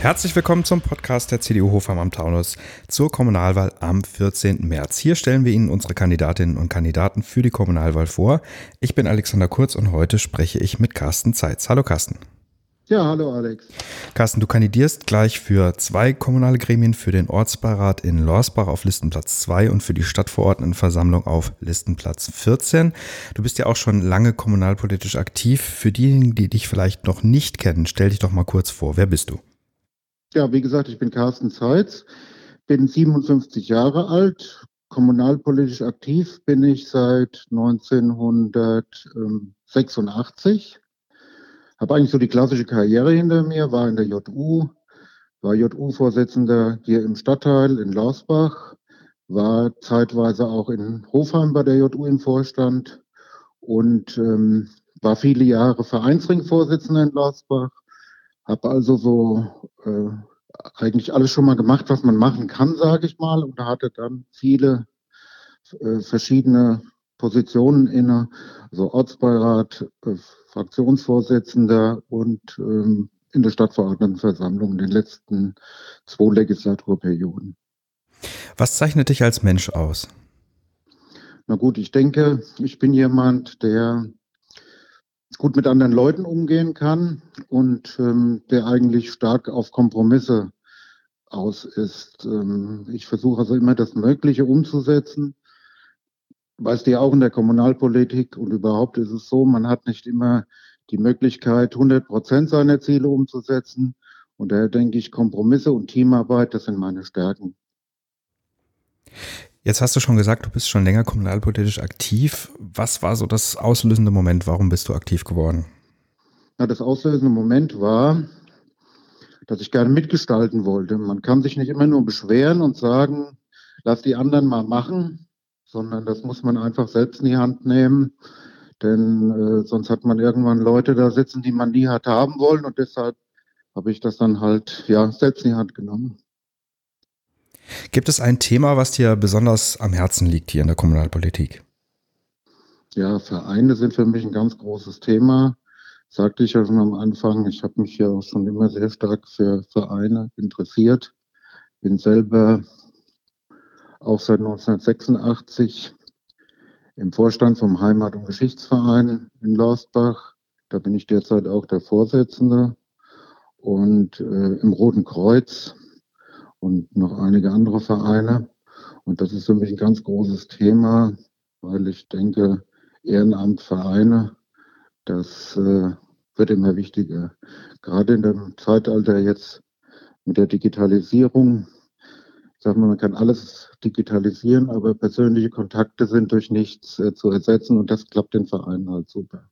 Herzlich willkommen zum Podcast der CDU Hofheim am Taunus zur Kommunalwahl am 14. März. Hier stellen wir Ihnen unsere Kandidatinnen und Kandidaten für die Kommunalwahl vor. Ich bin Alexander Kurz und heute spreche ich mit Carsten Zeitz. Hallo Carsten. Ja, hallo Alex. Carsten, du kandidierst gleich für zwei kommunale Gremien, für den Ortsbeirat in Lorsbach auf Listenplatz 2 und für die Stadtverordnetenversammlung auf Listenplatz 14. Du bist ja auch schon lange kommunalpolitisch aktiv. Für diejenigen, die dich vielleicht noch nicht kennen, stell dich doch mal kurz vor. Wer bist du? Ja, wie gesagt, ich bin Carsten Zeitz, bin 57 Jahre alt, kommunalpolitisch aktiv bin ich seit 1986 habe eigentlich so die klassische Karriere hinter mir, war in der JU, war JU-Vorsitzender hier im Stadtteil in Lausbach, war zeitweise auch in Hofheim bei der JU im Vorstand und ähm, war viele Jahre Vereinsring-Vorsitzender in Lausbach, habe also so äh, eigentlich alles schon mal gemacht, was man machen kann, sage ich mal, und hatte dann viele äh, verschiedene Positionen inne, also Ortsbeirat, äh, Fraktionsvorsitzender und ähm, in der Stadtverordnetenversammlung in den letzten zwei Legislaturperioden. Was zeichnet dich als Mensch aus? Na gut, ich denke, ich bin jemand, der gut mit anderen Leuten umgehen kann und ähm, der eigentlich stark auf Kompromisse aus ist. Ähm, ich versuche also immer das Mögliche umzusetzen weißt du ja auch in der Kommunalpolitik und überhaupt ist es so, man hat nicht immer die Möglichkeit, 100 Prozent seiner Ziele umzusetzen. Und daher denke ich, Kompromisse und Teamarbeit, das sind meine Stärken. Jetzt hast du schon gesagt, du bist schon länger kommunalpolitisch aktiv. Was war so das auslösende Moment? Warum bist du aktiv geworden? Ja, das auslösende Moment war, dass ich gerne mitgestalten wollte. Man kann sich nicht immer nur beschweren und sagen, lass die anderen mal machen, sondern das muss man einfach selbst in die Hand nehmen. Denn äh, sonst hat man irgendwann Leute da sitzen, die man nie hat haben wollen und deshalb habe ich das dann halt ja selbst in die Hand genommen. Gibt es ein Thema, was dir besonders am Herzen liegt hier in der Kommunalpolitik? Ja, Vereine sind für mich ein ganz großes Thema. Sagte ich ja schon am Anfang, ich habe mich ja auch schon immer sehr stark für Vereine interessiert. Bin selber auch seit 1986 im Vorstand vom Heimat- und Geschichtsverein in Lausbach. Da bin ich derzeit auch der Vorsitzende und äh, im Roten Kreuz und noch einige andere Vereine. Und das ist für mich ein ganz großes Thema, weil ich denke, Ehrenamt, Vereine, das äh, wird immer wichtiger. Gerade in dem Zeitalter jetzt mit der Digitalisierung sagen wir, man kann alles digitalisieren, aber persönliche Kontakte sind durch nichts äh, zu ersetzen und das klappt den Vereinen halt super.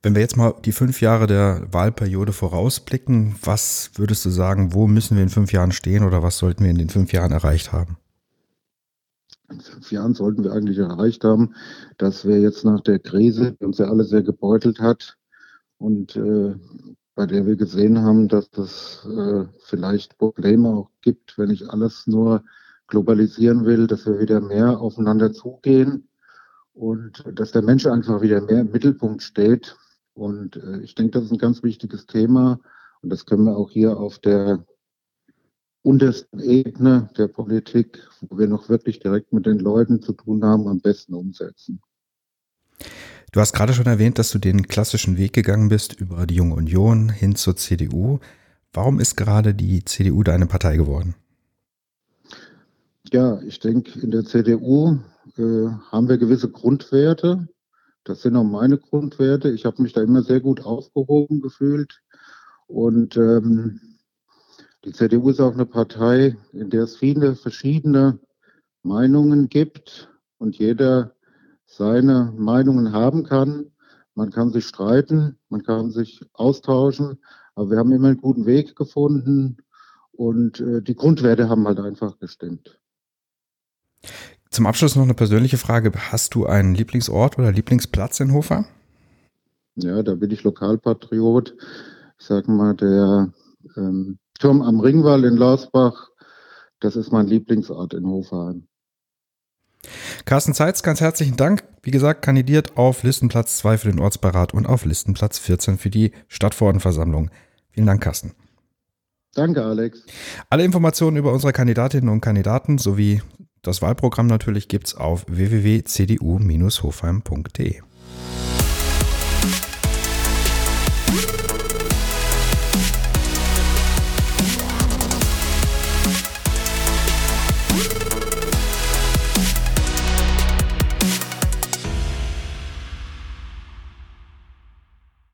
Wenn wir jetzt mal die fünf Jahre der Wahlperiode vorausblicken, was würdest du sagen, wo müssen wir in fünf Jahren stehen oder was sollten wir in den fünf Jahren erreicht haben? In fünf Jahren sollten wir eigentlich erreicht haben, dass wir jetzt nach der Krise, die uns ja alle sehr gebeutelt hat und äh, bei der wir gesehen haben, dass es äh, vielleicht Probleme auch gibt, wenn ich alles nur globalisieren will, dass wir wieder mehr aufeinander zugehen und dass der Mensch einfach wieder mehr im Mittelpunkt steht. Und äh, ich denke, das ist ein ganz wichtiges Thema und das können wir auch hier auf der untersten Ebene der Politik, wo wir noch wirklich direkt mit den Leuten zu tun haben, am besten umsetzen. Du hast gerade schon erwähnt, dass du den klassischen Weg gegangen bist über die Junge Union hin zur CDU. Warum ist gerade die CDU deine Partei geworden? Ja, ich denke, in der CDU äh, haben wir gewisse Grundwerte. Das sind auch meine Grundwerte. Ich habe mich da immer sehr gut aufgehoben gefühlt. Und ähm, die CDU ist auch eine Partei, in der es viele verschiedene Meinungen gibt und jeder seine Meinungen haben kann. Man kann sich streiten, man kann sich austauschen, aber wir haben immer einen guten Weg gefunden und äh, die Grundwerte haben halt einfach gestimmt. Zum Abschluss noch eine persönliche Frage. Hast du einen Lieblingsort oder Lieblingsplatz in Hofer? Ja, da bin ich Lokalpatriot. Ich sage mal, der ähm, Turm am Ringwall in Lausbach, das ist mein Lieblingsort in Hofheim. Carsten Zeitz, ganz herzlichen Dank. Wie gesagt, kandidiert auf Listenplatz 2 für den Ortsbeirat und auf Listenplatz 14 für die Stadtverordnetenversammlung. Vielen Dank, Carsten. Danke, Alex. Alle Informationen über unsere Kandidatinnen und Kandidaten sowie das Wahlprogramm natürlich gibt es auf www.cdu-hofheim.de.